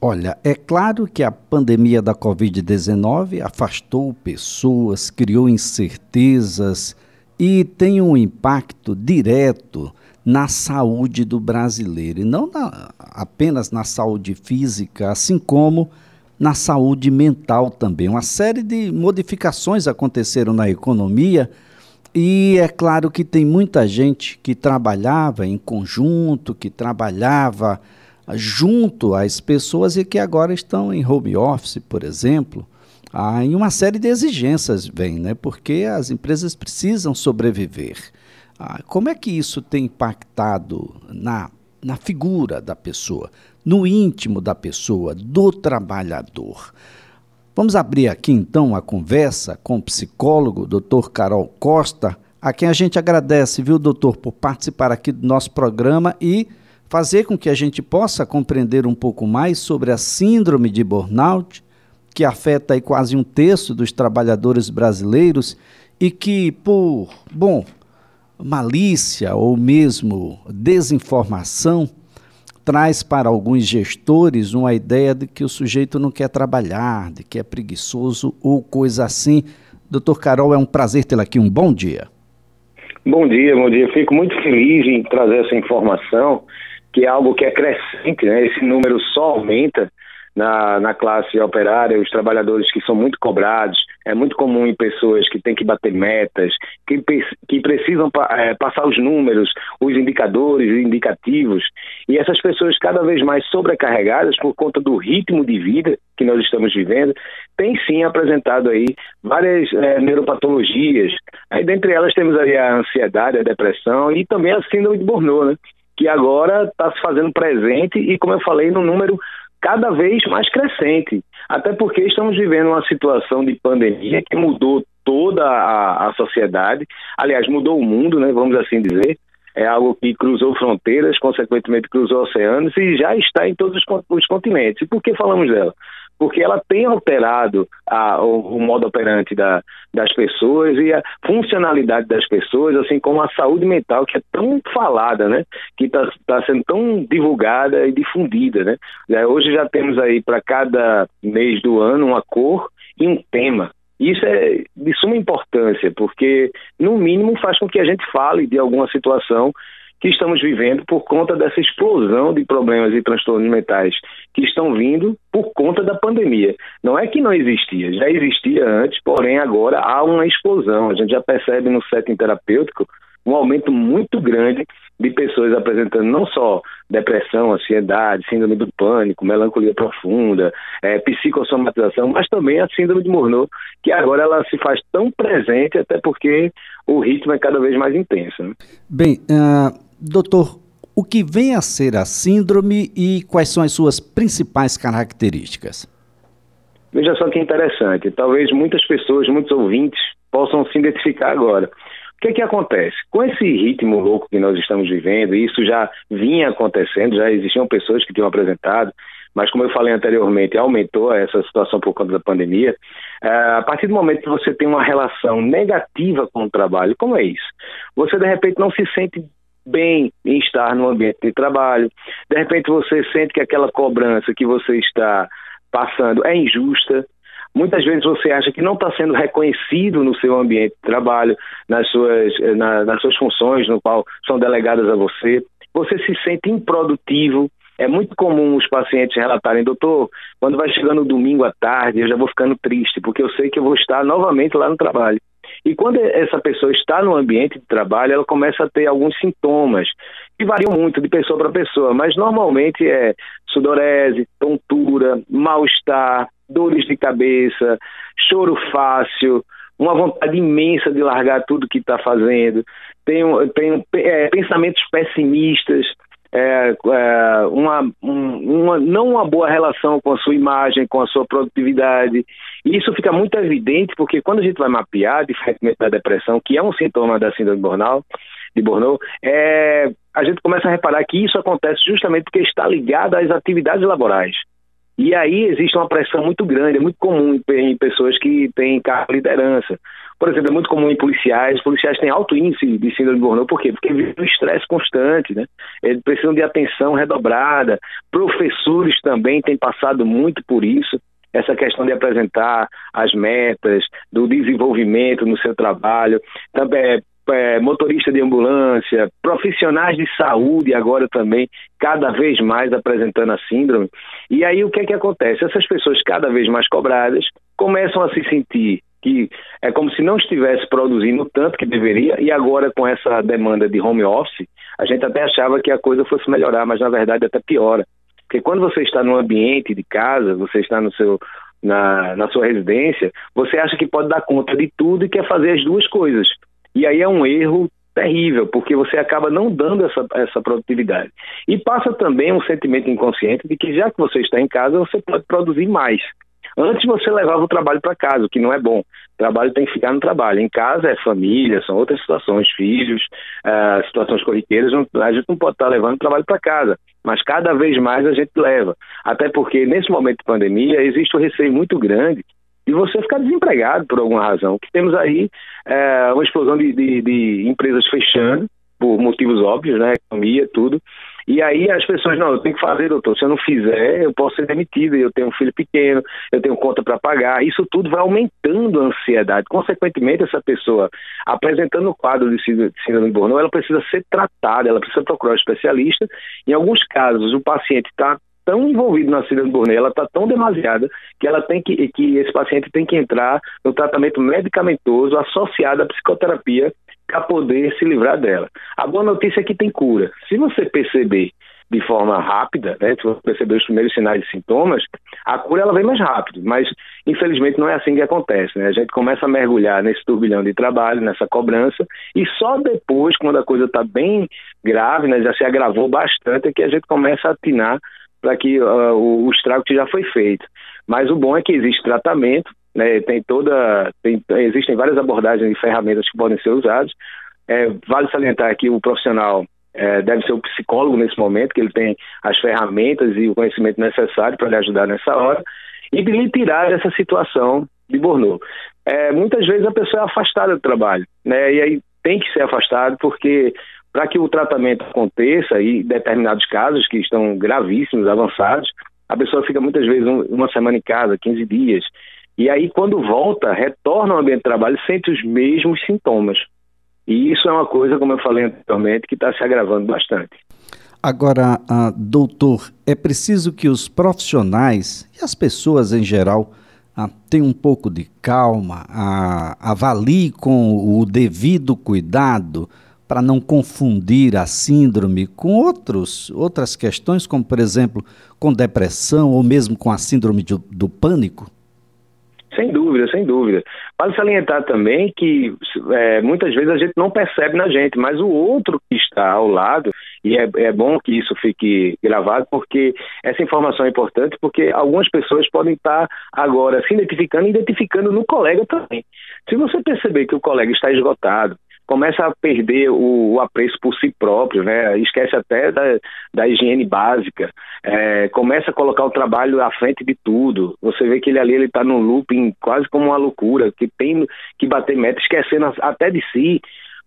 Olha, é claro que a pandemia da Covid-19 afastou pessoas, criou incertezas e tem um impacto direto na saúde do brasileiro, e não na, apenas na saúde física, assim como na saúde mental também. Uma série de modificações aconteceram na economia. E é claro que tem muita gente que trabalhava em conjunto, que trabalhava junto às pessoas e que agora estão em home office, por exemplo, ah, em uma série de exigências vem, né? Porque as empresas precisam sobreviver. Ah, como é que isso tem impactado na, na figura da pessoa, no íntimo da pessoa, do trabalhador? Vamos abrir aqui então a conversa com o psicólogo, Dr. Carol Costa, a quem a gente agradece, viu, doutor, por participar aqui do nosso programa e fazer com que a gente possa compreender um pouco mais sobre a síndrome de burnout, que afeta quase um terço dos trabalhadores brasileiros e que, por, bom, malícia ou mesmo desinformação, traz para alguns gestores uma ideia de que o sujeito não quer trabalhar, de que é preguiçoso ou coisa assim. Doutor Carol, é um prazer tê-la aqui. Um bom dia. Bom dia, bom dia. Fico muito feliz em trazer essa informação que é algo que é crescente, né? esse número só aumenta na, na classe operária, os trabalhadores que são muito cobrados, é muito comum em pessoas que têm que bater metas, que, que precisam é, passar os números, os indicadores, indicativos, e essas pessoas cada vez mais sobrecarregadas por conta do ritmo de vida que nós estamos vivendo, têm sim apresentado aí várias é, neuropatologias. Aí dentre elas temos aí a ansiedade, a depressão e também a síndrome de Burnout, né? Que agora está se fazendo presente e, como eu falei, no número cada vez mais crescente. Até porque estamos vivendo uma situação de pandemia que mudou toda a, a sociedade, aliás, mudou o mundo, né, vamos assim dizer. É algo que cruzou fronteiras, consequentemente cruzou oceanos e já está em todos os, os continentes. E por que falamos dela? Porque ela tem alterado a, o, o, modo operante da, das pessoas e a funcionalidade das pessoas, assim como a saúde mental, que é tão falada, né? Que está tá sendo tão divulgada e difundida, né? Hoje já temos aí para cada mês do ano uma cor e um tema. Isso é de suma importância, porque, no mínimo, faz com que a gente fale de alguma situação que estamos vivendo por conta dessa explosão de problemas e transtornos mentais que estão vindo por conta da pandemia. Não é que não existia, já existia antes, porém agora há uma explosão. A gente já percebe no setting terapêutico um aumento muito grande de pessoas apresentando não só depressão, ansiedade, síndrome do pânico, melancolia profunda, é, psicossomatização, mas também a síndrome de Murnau, que agora ela se faz tão presente até porque o ritmo é cada vez mais intenso. Né? Bem, uh Doutor, o que vem a ser a síndrome e quais são as suas principais características? Veja só que interessante. Talvez muitas pessoas, muitos ouvintes, possam se identificar agora. O que, é que acontece? Com esse ritmo louco que nós estamos vivendo, e isso já vinha acontecendo, já existiam pessoas que tinham apresentado, mas como eu falei anteriormente, aumentou essa situação por conta da pandemia. É, a partir do momento que você tem uma relação negativa com o trabalho, como é isso? Você de repente não se sente bem em estar no ambiente de trabalho. De repente você sente que aquela cobrança que você está passando é injusta. Muitas vezes você acha que não está sendo reconhecido no seu ambiente de trabalho, nas suas, na, nas suas funções, no qual são delegadas a você. Você se sente improdutivo. É muito comum os pacientes relatarem, doutor, quando vai chegando domingo à tarde, eu já vou ficando triste, porque eu sei que eu vou estar novamente lá no trabalho. E quando essa pessoa está no ambiente de trabalho, ela começa a ter alguns sintomas que variam muito de pessoa para pessoa, mas normalmente é sudorese, tontura, mal-estar, dores de cabeça, choro fácil, uma vontade imensa de largar tudo que está fazendo, tem, tem é, pensamentos pessimistas, é, é, uma, uma, não uma boa relação com a sua imagem, com a sua produtividade. E isso fica muito evidente porque quando a gente vai mapear, diferentemente da depressão, que é um sintoma da síndrome de Burnout é, a gente começa a reparar que isso acontece justamente porque está ligado às atividades laborais. E aí existe uma pressão muito grande, é muito comum em pessoas que têm cargo de liderança. por exemplo, é muito comum em policiais, policiais têm alto índice de síndrome de burnout, por quê? Porque vivem um estresse constante, né? Eles precisam de atenção redobrada, professores também têm passado muito por isso, essa questão de apresentar as metas, do desenvolvimento no seu trabalho, também é, motorista de ambulância, profissionais de saúde agora também, cada vez mais apresentando a síndrome. E aí o que é que acontece? Essas pessoas cada vez mais cobradas começam a se sentir que é como se não estivesse produzindo tanto que deveria, e agora com essa demanda de home office, a gente até achava que a coisa fosse melhorar, mas na verdade até piora. Porque quando você está no ambiente de casa, você está no seu, na, na sua residência, você acha que pode dar conta de tudo e quer fazer as duas coisas. E aí é um erro terrível, porque você acaba não dando essa, essa produtividade. E passa também um sentimento inconsciente de que já que você está em casa, você pode produzir mais. Antes você levava o trabalho para casa, o que não é bom. O trabalho tem que ficar no trabalho. Em casa é família, são outras situações, filhos, uh, situações corriqueiras. Não, a gente não pode estar levando o trabalho para casa, mas cada vez mais a gente leva. Até porque nesse momento de pandemia existe um receio muito grande e você ficar desempregado por alguma razão. Que temos aí é, uma explosão de, de, de, empresas fechando, por motivos óbvios, né? Economia, tudo. E aí as pessoas, não, eu tenho que fazer, doutor, se eu não fizer, eu posso ser demitido, eu tenho um filho pequeno, eu tenho conta para pagar. Isso tudo vai aumentando a ansiedade. Consequentemente, essa pessoa apresentando o quadro de síndrome de Burnout, ela precisa ser tratada, ela precisa procurar um especialista. Em alguns casos, o paciente está tão envolvido na síndrome de Burnet, ela está tão demasiada que ela tem que, que esse paciente tem que entrar no tratamento medicamentoso associado à psicoterapia para poder se livrar dela. A boa notícia é que tem cura. Se você perceber de forma rápida, né, se você perceber os primeiros sinais e sintomas, a cura ela vem mais rápido, mas infelizmente não é assim que acontece. Né? A gente começa a mergulhar nesse turbilhão de trabalho, nessa cobrança, e só depois, quando a coisa está bem grave, né, já se agravou bastante, é que a gente começa a atinar para que uh, o, o estrago que já foi feito. Mas o bom é que existe tratamento, né, tem toda, tem, existem várias abordagens e ferramentas que podem ser usadas. É, vale salientar que o profissional é, deve ser o psicólogo nesse momento, que ele tem as ferramentas e o conhecimento necessário para lhe ajudar nessa hora e de lhe tirar dessa situação de burnout. É, muitas vezes a pessoa é afastada do trabalho, né, e aí tem que ser afastado porque para que o tratamento aconteça, e determinados casos que estão gravíssimos, avançados, a pessoa fica muitas vezes uma semana em casa, 15 dias, e aí quando volta, retorna ao ambiente de trabalho, sente os mesmos sintomas. E isso é uma coisa, como eu falei anteriormente, que está se agravando bastante. Agora, uh, doutor, é preciso que os profissionais e as pessoas em geral uh, tenham um pouco de calma, avaliem com o devido cuidado para não confundir a síndrome com outros, outras questões, como, por exemplo, com depressão ou mesmo com a síndrome de, do pânico? Sem dúvida, sem dúvida. Vale salientar também que é, muitas vezes a gente não percebe na gente, mas o outro que está ao lado, e é, é, bom que isso fique gravado, porque essa informação é importante, porque algumas pessoas podem estar agora se identificando e identificando no colega também. Se você perceber que o colega está esgotado, começa a perder o, o, apreço por si próprio, né? esquece até da, da higiene básica, é, começa a colocar o trabalho à frente de tudo. Você vê que ele ali ele está num looping quase como uma loucura, que tem que bater meta, esquecendo até de si.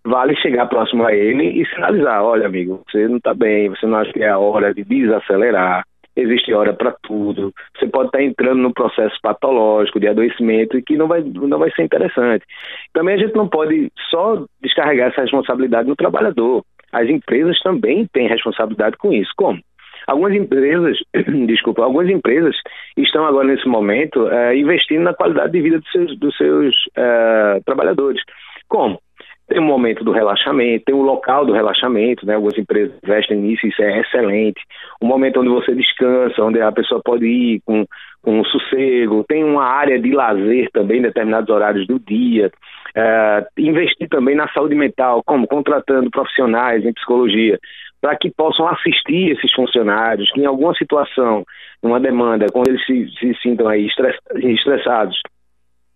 Vale chegar próximo a ele e sinalizar: olha, amigo, você não está bem, você não acha que é a hora de desacelerar, existe hora para tudo. Você pode estar entrando no processo patológico de adoecimento e que não vai, não vai ser interessante. Também a gente não pode só descarregar essa responsabilidade no trabalhador. As empresas também têm responsabilidade com isso. Como? Algumas empresas, desculpa, algumas empresas estão agora nesse momento uh, investindo na qualidade de vida dos seus, dos seus uh, trabalhadores. Como? Tem um momento do relaxamento, tem o local do relaxamento, né? Algumas empresas investem nisso, isso é excelente. Um momento onde você descansa, onde a pessoa pode ir com, com um sossego. Tem uma área de lazer também em determinados horários do dia. É, investir também na saúde mental, como contratando profissionais em psicologia, para que possam assistir esses funcionários que em alguma situação, numa demanda, quando eles se, se sintam aí estressados,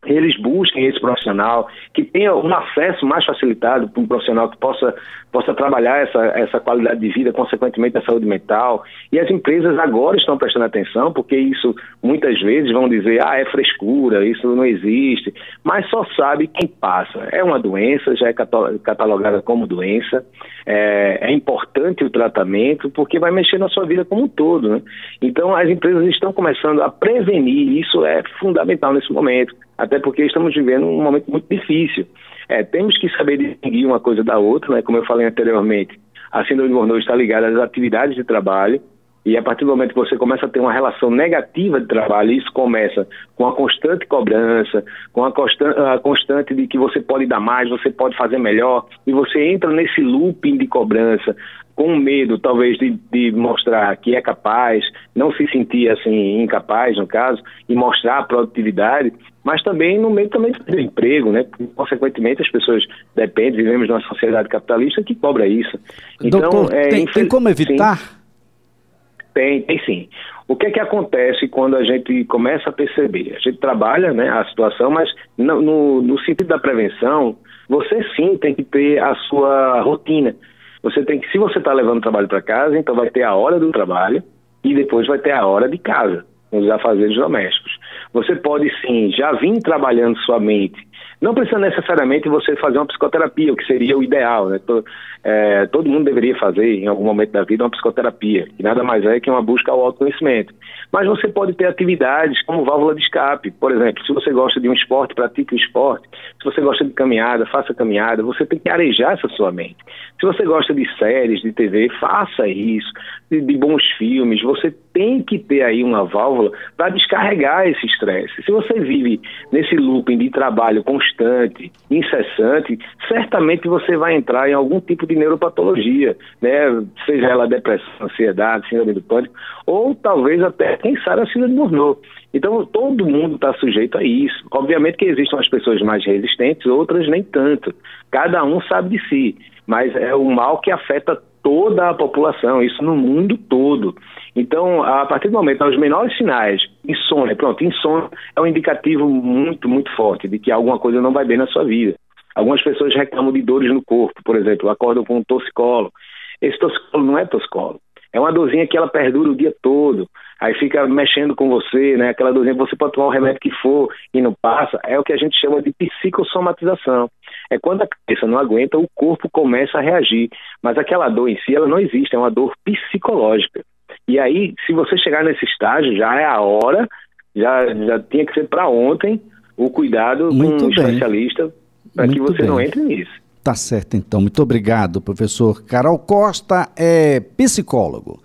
eles busquem esse profissional, que tenha um acesso mais facilitado para um profissional que possa, possa trabalhar essa, essa qualidade de vida, consequentemente a saúde mental. E as empresas agora estão prestando atenção, porque isso muitas vezes vão dizer, ah, é frescura, isso não existe, mas só sabe quem passa. É uma doença, já é catalogada como doença, é, é importante o tratamento, porque vai mexer na sua vida como um todo. Né? Então as empresas estão começando a prevenir, isso é fundamental nesse momento até porque estamos vivendo um momento muito difícil. É, temos que saber distinguir uma coisa da outra, né? como eu falei anteriormente, a síndrome de Morneau está ligada às atividades de trabalho, e a partir do momento que você começa a ter uma relação negativa de trabalho, isso começa com a constante cobrança, com a, constante, de que você pode dar mais, você pode fazer melhor, e você entra nesse looping de cobrança, com medo, talvez, de, de, mostrar que é capaz, não se sentir assim incapaz, no caso, e mostrar a produtividade, mas também no meio também do emprego, né? Consequentemente, as pessoas dependem, vivemos numa sociedade capitalista que cobra isso. Então, Doutor, é, tem, tem como evitar? Sim, tem, tem sim. O que é que acontece quando a gente começa a perceber? A gente trabalha né, a situação, mas no, no, no sentido da prevenção, você sim tem que ter a sua rotina. Você tem que, se você está levando o trabalho para casa, então vai ter a hora do trabalho e depois vai ter a hora de casa, os afazeres domésticos. Você pode sim já vir trabalhando sua mente não precisa necessariamente você fazer uma psicoterapia, o que seria o ideal, né? Todo, é, todo mundo deveria fazer em algum momento da vida uma psicoterapia, que nada mais é que uma busca ao autoconhecimento. Mas você pode ter atividades como válvula de escape, por exemplo, se você gosta de um esporte, pratique o esporte. Se você gosta de caminhada, faça caminhada. Você tem que arejar essa sua mente. Se você gosta de séries, de TV, faça isso, de, de bons filmes. Você tem que ter aí uma válvula para descarregar esse estresse. Se você vive nesse looping de trabalho constante, incessante, certamente você vai entrar em algum tipo de neuropatologia, né? Seja ela depressão, ansiedade, síndrome do pânico, ou talvez até, quem sabe, a síndrome do Morneau. Então, todo mundo está sujeito a isso. Obviamente que existem as pessoas mais resistentes, outras nem tanto. Cada um sabe de si, mas é o mal que afeta toda a população, isso no mundo todo. Então, a partir do momento, os menores sinais, insônia, pronto, insônia é um indicativo muito, muito forte de que alguma coisa não vai bem na sua vida. Algumas pessoas reclamam de dores no corpo, por exemplo, acordam com um toxicolo. Esse toxicolo não é toxicolo. É uma dorzinha que ela perdura o dia todo, aí fica mexendo com você, né? Aquela dorzinha você pode tomar o remédio que for e não passa, é o que a gente chama de psicossomatização. É quando a cabeça não aguenta, o corpo começa a reagir. Mas aquela dor em si, ela não existe, é uma dor psicológica. E aí, se você chegar nesse estágio, já é a hora, já, já tinha que ser para ontem o cuidado Muito com um especialista para que você bem. não entre nisso. Tá certo, então. Muito obrigado, professor. Carol Costa é psicólogo.